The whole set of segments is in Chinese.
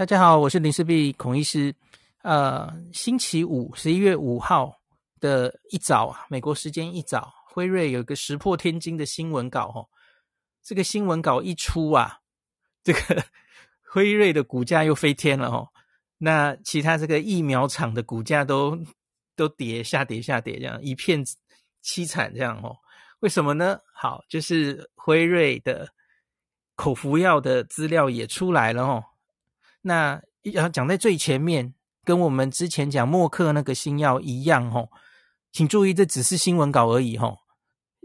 大家好，我是林氏璧孔医师。呃，星期五，十一月五号的一早啊，美国时间一早，辉瑞有个石破天惊的新闻稿哦。这个新闻稿一出啊，这个辉瑞的股价又飞天了哦。那其他这个疫苗厂的股价都都跌，下跌下跌，这样一片凄惨这样哦。为什么呢？好，就是辉瑞的口服药的资料也出来了哦。那要讲在最前面。跟我们之前讲默克那个新药一样吼，请注意，这只是新闻稿而已吼，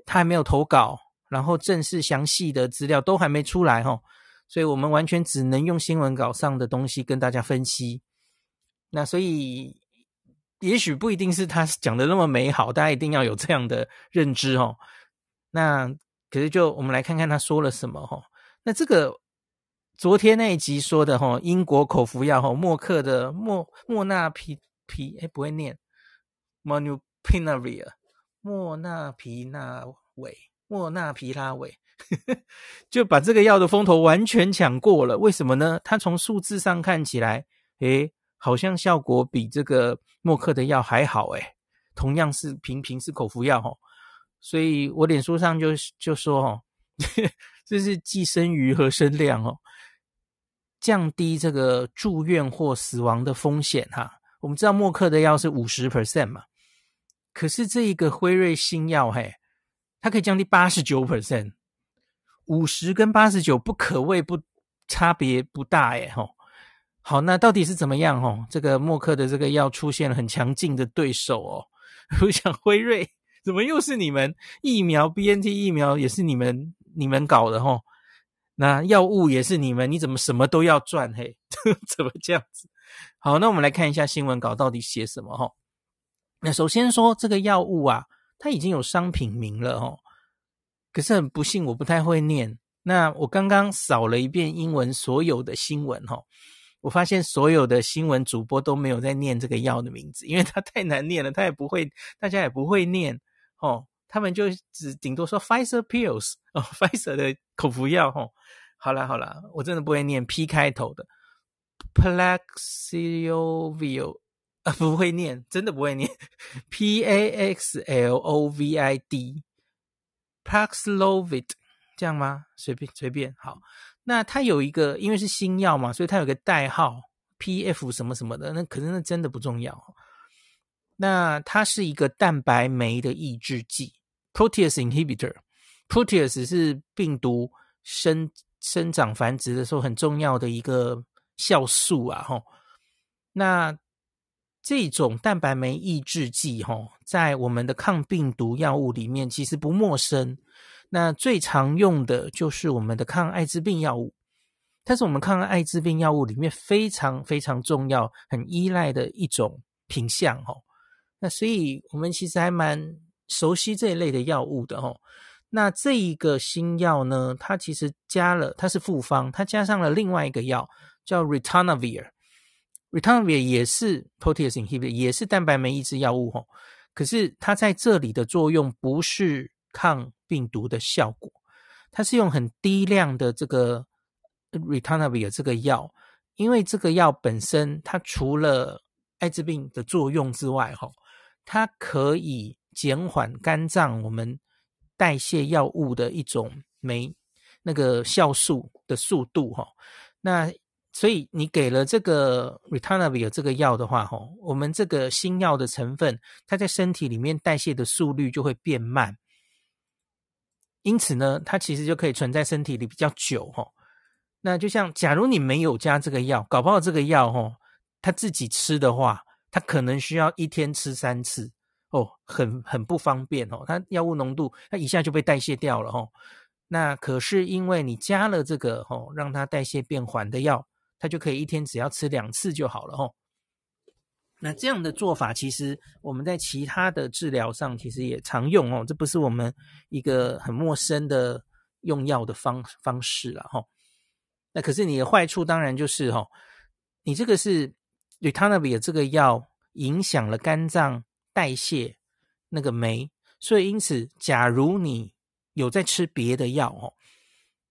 他还没有投稿，然后正式详细的资料都还没出来吼，所以我们完全只能用新闻稿上的东西跟大家分析。那所以，也许不一定是他讲的那么美好，大家一定要有这样的认知吼。那可是就我们来看看他说了什么吼，那这个。昨天那一集说的哈，英国口服药哈，默克的莫莫纳皮皮哎，不会念 m o n u p i n a v i r 莫纳皮纳韦，莫纳皮拉韦，就把这个药的风头完全抢过了。为什么呢？它从数字上看起来，诶，好像效果比这个默克的药还好诶，同样是平平是口服药哈，所以我脸书上就就说哈，这是既生瑜何生亮哦。降低这个住院或死亡的风险哈，我们知道默克的药是五十 percent 嘛，可是这一个辉瑞新药嘿，它可以降低八十九 percent，五十跟八十九不可谓不差别不大诶吼。好，那到底是怎么样吼？这个默克的这个药出现了很强劲的对手哦，我想辉瑞怎么又是你们疫苗 BNT 疫苗也是你们你们搞的吼？那药物也是你们，你怎么什么都要赚？嘿，怎么这样子？好，那我们来看一下新闻稿到底写什么哈。那首先说这个药物啊，它已经有商品名了哈。可是很不幸，我不太会念。那我刚刚扫了一遍英文所有的新闻哈，我发现所有的新闻主播都没有在念这个药的名字，因为它太难念了，他也不会，大家也不会念哦。他们就只顶多说 Pfizer pills 哦，Pfizer 的口服药哦。好啦好啦，我真的不会念 P 开头的 p l a x i l o v i o 啊，不会念，真的不会念 P A X L O V I D Paxlovid 这样吗？随便随便好。那它有一个，因为是新药嘛，所以它有个代号 P F 什么什么的。那可是那真的不重要。那它是一个蛋白酶的抑制剂 Protease inhibitor。Protease 是病毒生。生长繁殖的时候很重要的一个酵素啊，吼，那这种蛋白酶抑制剂，吼，在我们的抗病毒药物里面其实不陌生。那最常用的就是我们的抗艾滋病药物，它是我们抗艾滋病药物里面非常非常重要、很依赖的一种品项，吼。那所以我们其实还蛮熟悉这一类的药物的，吼。那这一个新药呢，它其实加了，它是复方，它加上了另外一个药叫 Ritonavir，Ritonavir 也是 protease inhibitor，也是蛋白酶抑制药物吼。可是它在这里的作用不是抗病毒的效果，它是用很低量的这个 Ritonavir 这个药，因为这个药本身它除了艾滋病的作用之外，吼，它可以减缓肝脏我们。代谢药物的一种酶，那个酵素的速度哈，那所以你给了这个 Ritonavir 这个药的话哈，我们这个新药的成分，它在身体里面代谢的速率就会变慢，因此呢，它其实就可以存在身体里比较久哈。那就像假如你没有加这个药，搞不好这个药哈，它自己吃的话，它可能需要一天吃三次。哦，很很不方便哦，它药物浓度它一下就被代谢掉了哦。那可是因为你加了这个哦，让它代谢变缓的药，它就可以一天只要吃两次就好了哦。那这样的做法其实我们在其他的治疗上其实也常用哦，这不是我们一个很陌生的用药的方方式了哈。那可是你的坏处当然就是哈，你这个是 Ritonavir 这个药影响了肝脏。代谢那个酶，所以因此，假如你有在吃别的药哦，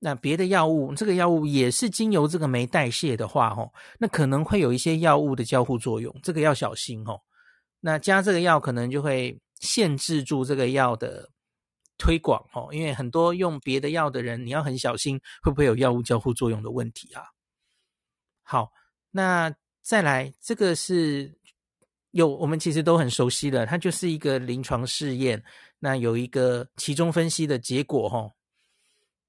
那别的药物，这个药物也是经由这个酶代谢的话，哦，那可能会有一些药物的交互作用，这个要小心哦。那加这个药可能就会限制住这个药的推广哦，因为很多用别的药的人，你要很小心会不会有药物交互作用的问题啊。好，那再来这个是有我们其实都很熟悉的，它就是一个临床试验，那有一个其中分析的结果吼。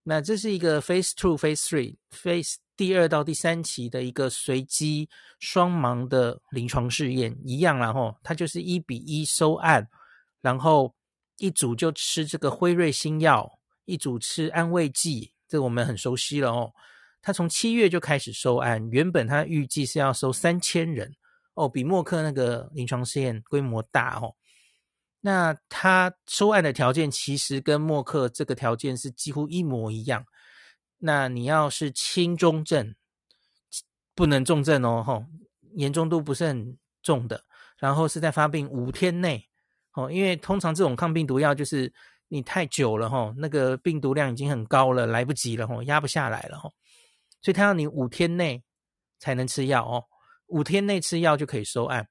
那这是一个 Phase Two、Phase Three、Phase 第二到第三期的一个随机双盲的临床试验，一样啦吼，它就是一比一收案，然后一组就吃这个辉瑞新药，一组吃安慰剂，这个我们很熟悉了哦。他从七月就开始收案，原本他预计是要收三千人哦，比默克那个临床试验规模大哦。那他收案的条件其实跟默克这个条件是几乎一模一样。那你要是轻中症，不能重症哦，吼，严重度不是很重的，然后是在发病五天内，哦，因为通常这种抗病毒药就是你太久了，吼，那个病毒量已经很高了，来不及了，吼，压不下来了，吼，所以他要你五天内才能吃药哦，五天内吃药就可以收案。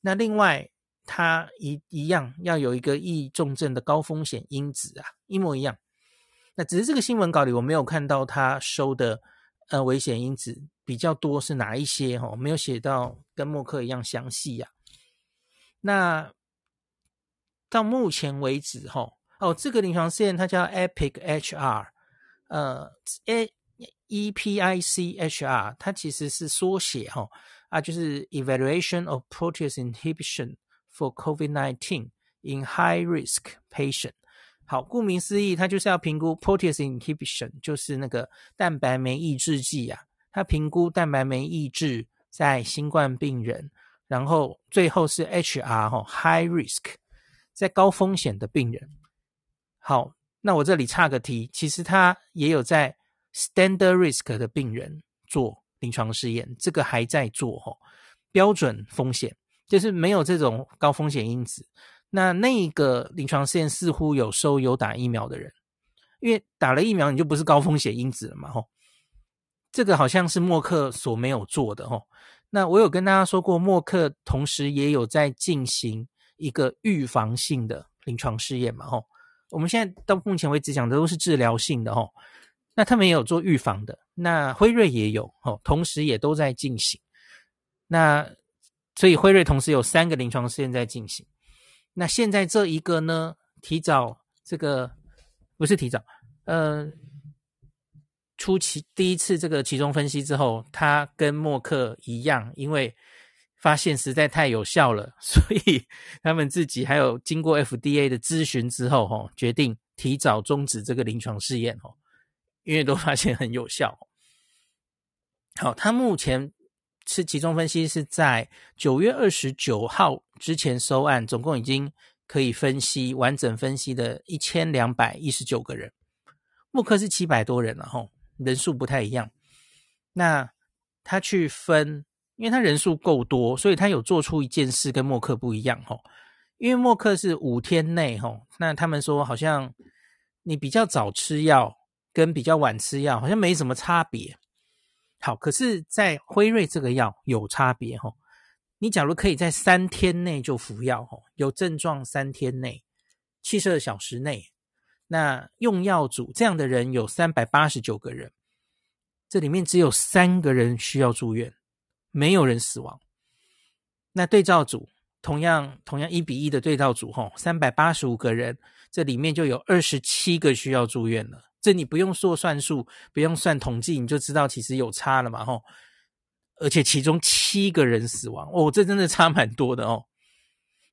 那另外。他一一样要有一个易重症的高风险因子啊，一模一样。那只是这个新闻稿里我没有看到他收的呃危险因子比较多是哪一些哈、哦，没有写到跟默克一样详细呀、那到目前为止哈、哦，哦，这个临床试验它叫 EPIC HR，呃，A E P I C H R，它其实是缩写哈、哦，啊，就是 Evaluation of Protease Inhibition。For COVID-19 in high-risk patient，好，顾名思义，它就是要评估 protease inhibition，就是那个蛋白酶抑制剂啊。它评估蛋白酶抑制在新冠病人，然后最后是 HR 哈，high risk，在高风险的病人。好，那我这里差个题，其实它也有在 standard risk 的病人做临床试验，这个还在做哈，标准风险。就是没有这种高风险因子，那那个临床试验似乎有收有打疫苗的人，因为打了疫苗你就不是高风险因子了嘛，吼。这个好像是默克所没有做的，吼。那我有跟大家说过，默克同时也有在进行一个预防性的临床试验嘛，吼。我们现在到目前为止讲的都是治疗性的，吼。那他们也有做预防的，那辉瑞也有，吼，同时也都在进行。那所以辉瑞同时有三个临床试验在进行，那现在这一个呢，提早这个不是提早，呃，初期第一次这个期中分析之后，它跟默克一样，因为发现实在太有效了，所以他们自己还有经过 FDA 的咨询之后，哈，决定提早终止这个临床试验，哦，因为都发现很有效。好，他目前。是集中分析是在九月二十九号之前收案，总共已经可以分析完整分析的一千两百一十九个人。默克是七百多人了吼，人数不太一样。那他去分，因为他人数够多，所以他有做出一件事跟默克不一样吼。因为默克是五天内吼，那他们说好像你比较早吃药跟比较晚吃药好像没什么差别。好，可是，在辉瑞这个药有差别哈。你假如可以在三天内就服药哈，有症状三天内，七十二小时内，那用药组这样的人有三百八十九个人，这里面只有三个人需要住院，没有人死亡。那对照组同样同样一比一的对照组哈，三百八十五个人，这里面就有二十七个需要住院了。这你不用说算数，不用算统计，你就知道其实有差了嘛，吼！而且其中七个人死亡，哦，这真的差蛮多的哦。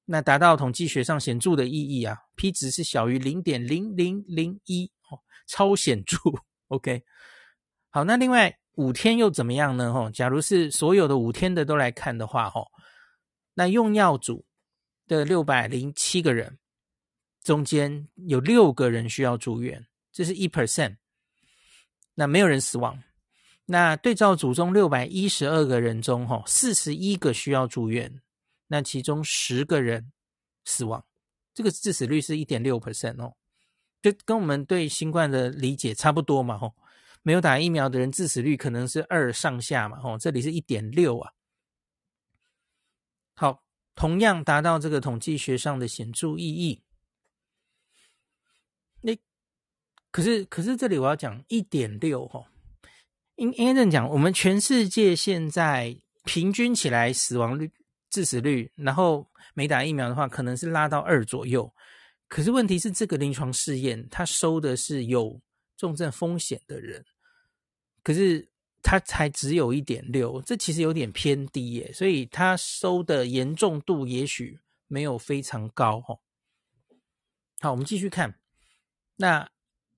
那达到统计学上显著的意义啊，P 值是小于零点零零零一，哦，超显著。OK，好，那另外五天又怎么样呢？吼，假如是所有的五天的都来看的话，吼，那用药组的六百零七个人中间有六个人需要住院。这是一 percent，那没有人死亡。那对照组中六百一十二个人中，哈，四十一个需要住院，那其中十个人死亡，这个致死率是一点六 percent 哦，就跟我们对新冠的理解差不多嘛，吼。没有打疫苗的人致死率可能是二上下嘛，吼，这里是一点六啊。好，同样达到这个统计学上的显著意义。那可是可是这里我要讲一点六哈，应应该这样讲，我们全世界现在平均起来死亡率、致死率，然后没打疫苗的话，可能是拉到二左右。可是问题是，这个临床试验它收的是有重症风险的人。可是它才只有一点六，这其实有点偏低耶，所以它收的严重度也许没有非常高哈。好，我们继续看，那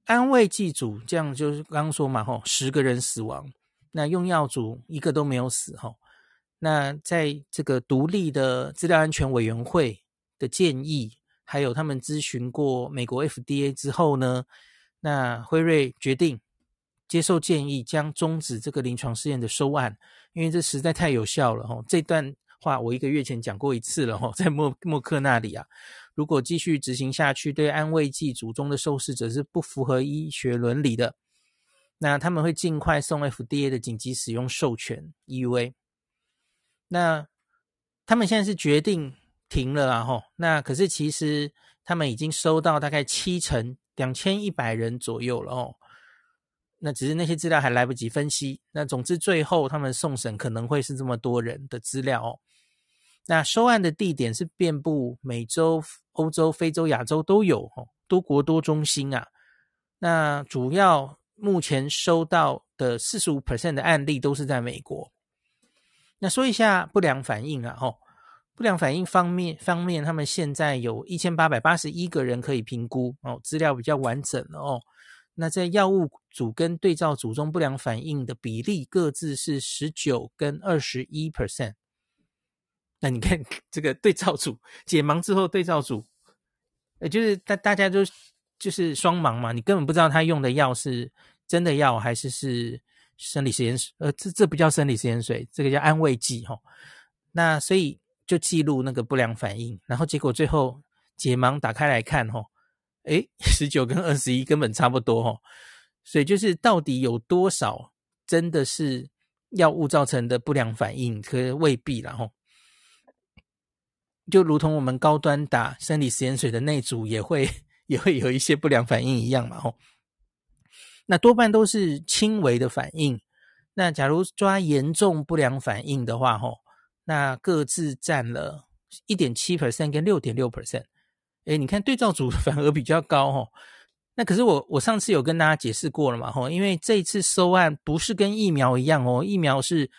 安慰剂组这样就是刚刚说嘛吼，十个人死亡，那用药组一个都没有死哈。那在这个独立的资料安全委员会的建议，还有他们咨询过美国 FDA 之后呢，那辉瑞决定。接受建议，将终止这个临床试验的收案，因为这实在太有效了哈。这段话我一个月前讲过一次了哈，在默默克那里啊。如果继续执行下去，对安慰剂组中的受试者是不符合医学伦理的。那他们会尽快送 FDA 的紧急使用授权 EUA。那他们现在是决定停了啊哈。那可是其实他们已经收到大概七成两千一百人左右了哦。那只是那些资料还来不及分析。那总之，最后他们送审可能会是这么多人的资料哦。那收案的地点是遍布美洲、欧洲、非洲、亚洲都有哦，多国多中心啊。那主要目前收到的四十五 percent 的案例都是在美国。那说一下不良反应啊，吼，不良反应方面方面，他们现在有一千八百八十一个人可以评估哦，资料比较完整了哦。那在药物组跟对照组中，不良反应的比例各自是十九跟二十一 percent。那你看 这个对照组解盲之后，对照组，呃，就是大大家都就是双盲嘛，你根本不知道他用的药是真的药还是是生理食盐水，呃，这这不叫生理食盐水，这个叫安慰剂哈。那所以就记录那个不良反应，然后结果最后解盲打开来看哈。诶，十九跟二十一根本差不多哦，所以就是到底有多少真的是药物造成的不良反应，可未必啦吼。就如同我们高端打生理盐水的那组也会也会有一些不良反应一样嘛吼。那多半都是轻微的反应。那假如抓严重不良反应的话吼，那各自占了一点七 percent 跟六点六 percent。诶，你看对照组 反而比较高哦。那可是我我上次有跟大家解释过了嘛吼，因为这一次收案不是跟疫苗一样哦，疫苗是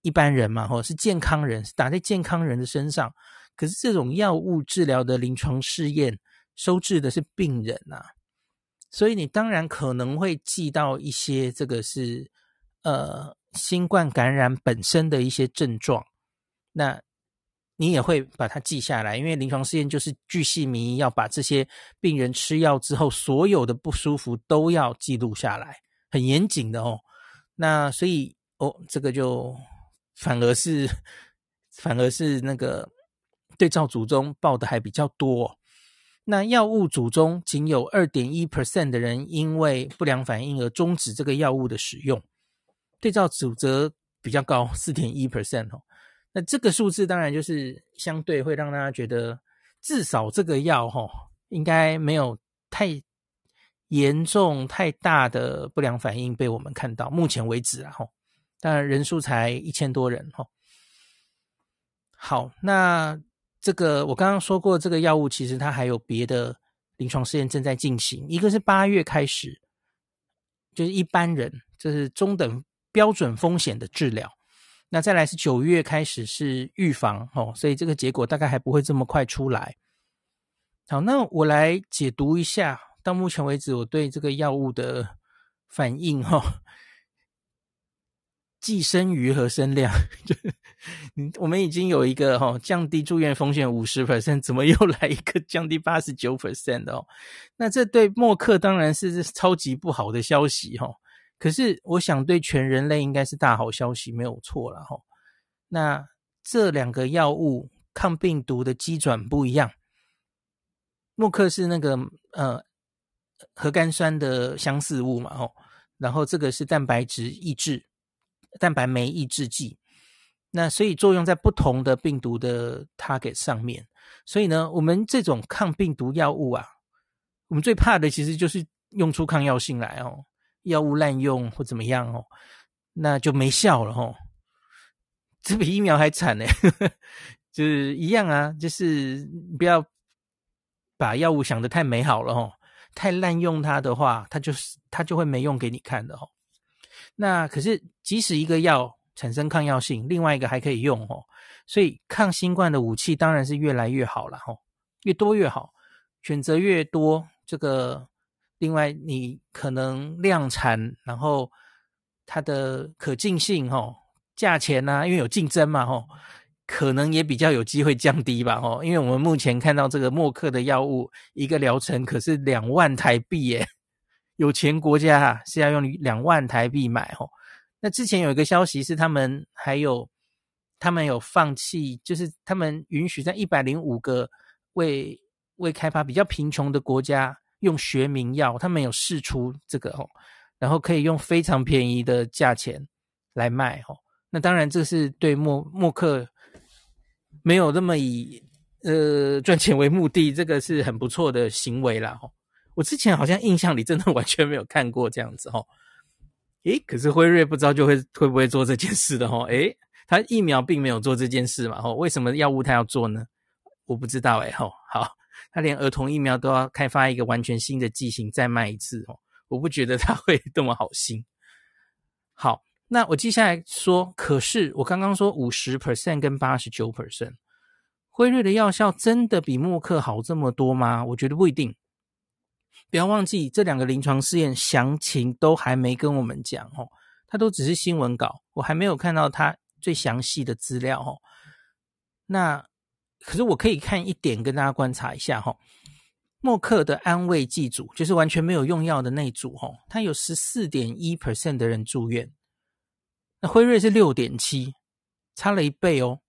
一般人嘛吼，是健康人，打在健康人的身上。可是这种药物治疗的临床试验收治的是病人呐，所以你当然可能会记到一些这个是呃新冠感染本身的一些症状。那你也会把它记下来，因为临床试验就是巨细靡遗，要把这些病人吃药之后所有的不舒服都要记录下来，很严谨的哦。那所以哦，这个就反而是反而是那个对照组中报的还比较多。那药物组中仅有二点一 percent 的人因为不良反应而终止这个药物的使用，对照组则比较高，四点一 percent 哦。那这个数字当然就是相对会让大家觉得，至少这个药哈应该没有太严重、太大的不良反应被我们看到。目前为止啊哈，当然人数才一千多人哈。好，那这个我刚刚说过，这个药物其实它还有别的临床试验正在进行。一个是八月开始，就是一般人，就是中等标准风险的治疗。那再来是九月开始是预防哦，所以这个结果大概还不会这么快出来。好，那我来解读一下，到目前为止我对这个药物的反应哈，既生瑜何生亮？就我们已经有一个哈降低住院风险五十 percent，怎么又来一个降低八十九 percent 的哦？那这对默克当然是超级不好的消息哈。可是，我想对全人类应该是大好消息，没有错了哈。那这两个药物抗病毒的机转不一样，默克是那个呃核苷酸的相似物嘛哦，然后这个是蛋白质抑制、蛋白酶抑制剂。那所以作用在不同的病毒的 target 上面。所以呢，我们这种抗病毒药物啊，我们最怕的其实就是用出抗药性来哦，药物滥用或怎么样哦，那就没效了哦。这比疫苗还惨呢，就是一样啊，就是不要把药物想得太美好了哦，太滥用它的话，它就是它就会没用给你看的哦。那可是即使一个药产生抗药性，另外一个还可以用哦。所以抗新冠的武器当然是越来越好了哈，越多越好，选择越多，这个另外你可能量产，然后它的可进性哈，价钱呢，因为有竞争嘛哈，可能也比较有机会降低吧哈，因为我们目前看到这个默克的药物一个疗程可是两万台币耶，有钱国家哈是要用两万台币买哦，那之前有一个消息是他们还有。他们有放弃，就是他们允许在一百零五个未未开发比较贫穷的国家用学名药，他们有试出这个哦，然后可以用非常便宜的价钱来卖哦。那当然，这是对默默克没有那么以呃赚钱为目的，这个是很不错的行为啦哦。我之前好像印象里真的 完全没有看过这样子哦。诶，可是辉瑞不知道就会会不会做这件事的哦。诶。他疫苗并没有做这件事嘛？吼，为什么药物他要做呢？我不知道诶，吼，好，他连儿童疫苗都要开发一个完全新的剂型再卖一次，哦，我不觉得他 会这么好心。好，那我接下来说，可是我刚刚说五十 percent 跟八十九 percent，辉瑞的药效真的比默克好这么多吗？我觉得不一定。不要忘记这两个临床试验详情都还没跟我们讲，哦，他都只是新闻稿，我还没有看到他。最详细的资料哦，那可是我可以看一点跟大家观察一下哈。默克的安慰剂组就是完全没有用药的那组哈，它有十四点一 percent 的人住院，那辉瑞是六点七，差了一倍哦。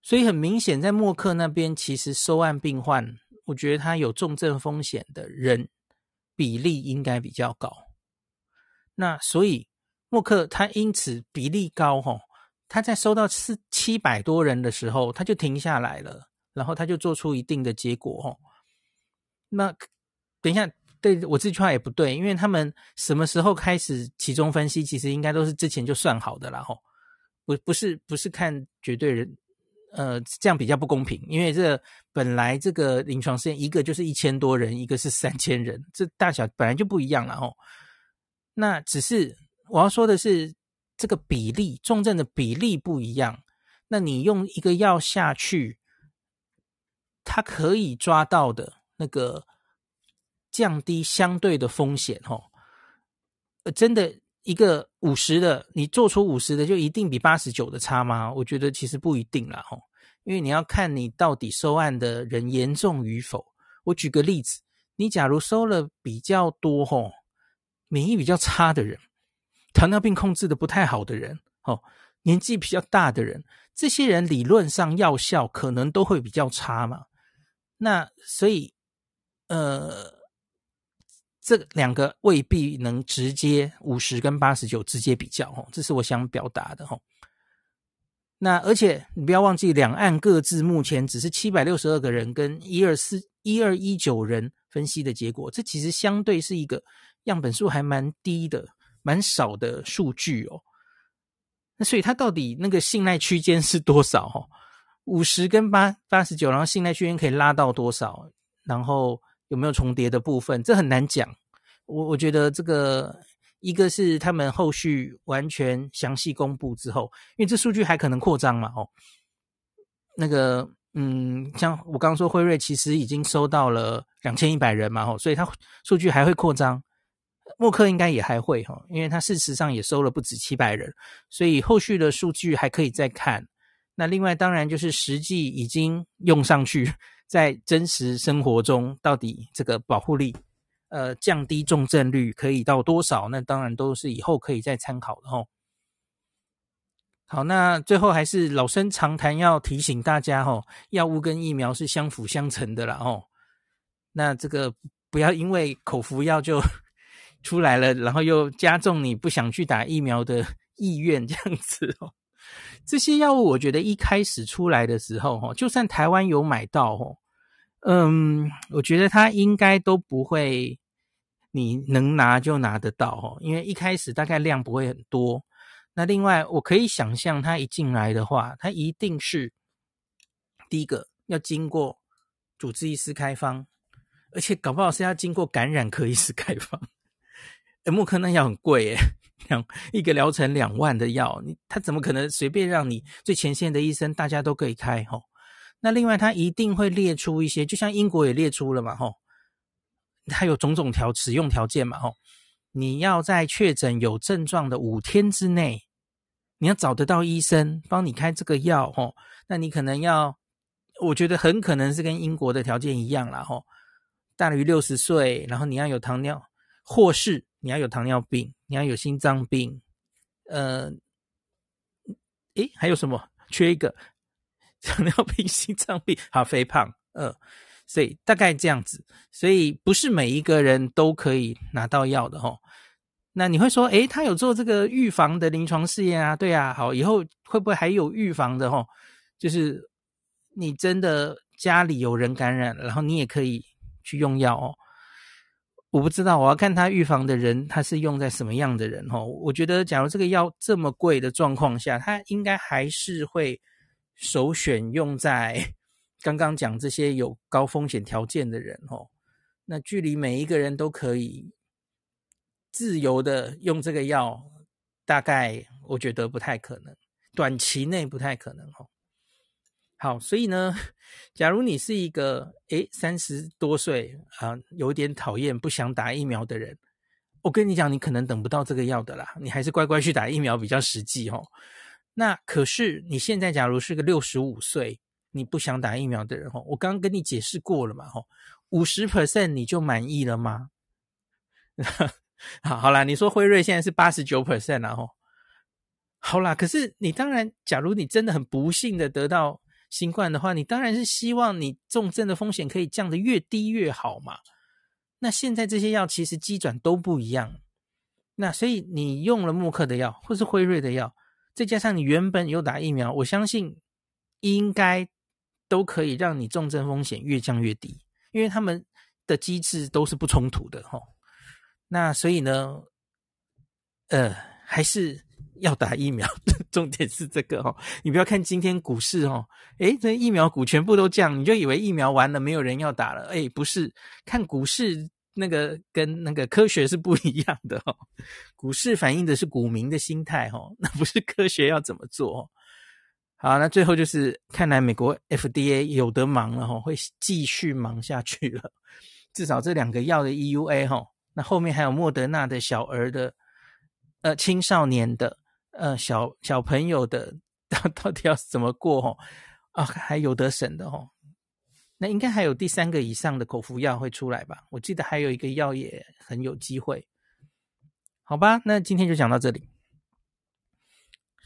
所以很明显，在默克那边其实收案病患，我觉得他有重症风险的人比例应该比较高。那所以默克他因此比例高哈。他在收到四七百多人的时候，他就停下来了，然后他就做出一定的结果哦。那等一下，对，我这句话也不对，因为他们什么时候开始集中分析，其实应该都是之前就算好的啦吼。不不是不是看绝对人，呃，这样比较不公平，因为这本来这个临床试验一个就是一千多人，一个是三千人，这大小本来就不一样了哦。那只是我要说的是。这个比例重症的比例不一样，那你用一个药下去，它可以抓到的那个降低相对的风险，哦，呃，真的一个五十的，你做出五十的就一定比八十九的差吗？我觉得其实不一定啦，哦，因为你要看你到底收案的人严重与否。我举个例子，你假如收了比较多，吼，免疫比较差的人。糖尿病控制的不太好的人，哦，年纪比较大的人，这些人理论上药效可能都会比较差嘛。那所以，呃，这两个未必能直接五十跟八十九直接比较，哦，这是我想表达的，哦。那而且你不要忘记，两岸各自目前只是七百六十二个人跟一二四一二一九人分析的结果，这其实相对是一个样本数还蛮低的。蛮少的数据哦，那所以它到底那个信赖区间是多少？哦，五十跟八八十九，然后信赖区间可以拉到多少？然后有没有重叠的部分？这很难讲。我我觉得这个一个是他们后续完全详细公布之后，因为这数据还可能扩张嘛。哦，那个嗯，像我刚刚说辉瑞其实已经收到了两千一百人嘛，哦，所以它数据还会扩张。默克应该也还会哈，因为他事实上也收了不止七百人，所以后续的数据还可以再看。那另外当然就是实际已经用上去，在真实生活中到底这个保护力，呃，降低重症率可以到多少？那当然都是以后可以再参考的哈。好，那最后还是老生常谈，要提醒大家哦，药物跟疫苗是相辅相成的啦哦。那这个不要因为口服药就。出来了，然后又加重你不想去打疫苗的意愿，这样子哦。这些药物我觉得一开始出来的时候，哈，就算台湾有买到，哦，嗯，我觉得它应该都不会，你能拿就拿得到，哦，因为一开始大概量不会很多。那另外，我可以想象，它一进来的话，它一定是第一个要经过主治医师开方，而且搞不好是要经过感染科医师开方。呃，默克那药很贵诶，两 一个疗程两万的药，你他怎么可能随便让你最前线的医生大家都可以开吼？那另外，他一定会列出一些，就像英国也列出了嘛吼，他有种种条使用条件嘛吼，你要在确诊有症状的五天之内。你要找得到医生帮你开这个药，吼，那你可能要，我觉得很可能是跟英国的条件一样啦，吼，大于六十岁，然后你要有糖尿，或是你要有糖尿病，你要有心脏病，呃，诶，还有什么？缺一个 糖尿病、心脏病，好，肥胖，呃，所以大概这样子，所以不是每一个人都可以拿到药的，吼。那你会说，诶，他有做这个预防的临床试验啊？对啊，好，以后会不会还有预防的？吼，就是你真的家里有人感染，然后你也可以去用药哦。我不知道，我要看他预防的人，他是用在什么样的人？吼，我觉得，假如这个药这么贵的状况下，他应该还是会首选用在刚刚讲这些有高风险条件的人。吼，那距离每一个人都可以。自由的用这个药，大概我觉得不太可能，短期内不太可能哦。好，所以呢，假如你是一个诶三十多岁啊，有点讨厌不想打疫苗的人，我跟你讲，你可能等不到这个药的啦，你还是乖乖去打疫苗比较实际哦。那可是你现在假如是个六十五岁，你不想打疫苗的人哦，我刚刚跟你解释过了嘛，吼，五十 percent 你就满意了吗？好，好啦，你说辉瑞现在是八十九 percent 然后，好啦，可是你当然，假如你真的很不幸的得到新冠的话，你当然是希望你重症的风险可以降得越低越好嘛。那现在这些药其实机转都不一样，那所以你用了默克的药或是辉瑞的药，再加上你原本有打疫苗，我相信应该都可以让你重症风险越降越低，因为他们的机制都是不冲突的齁。那所以呢，呃，还是要打疫苗的。重点是这个哦，你不要看今天股市哦，诶，这疫苗股全部都降，你就以为疫苗完了没有人要打了？诶，不是，看股市那个跟那个科学是不一样的哦。股市反映的是股民的心态哦，那不是科学要怎么做。好，那最后就是看来美国 FDA 有得忙了哦，会继续忙下去了。至少这两个药的 EUA 哈。那后面还有莫德纳的小儿的，呃，青少年的，呃，小小朋友的，到 到底要怎么过？哦，啊，还有得审的哦。那应该还有第三个以上的口服药会出来吧？我记得还有一个药也很有机会。好吧，那今天就讲到这里。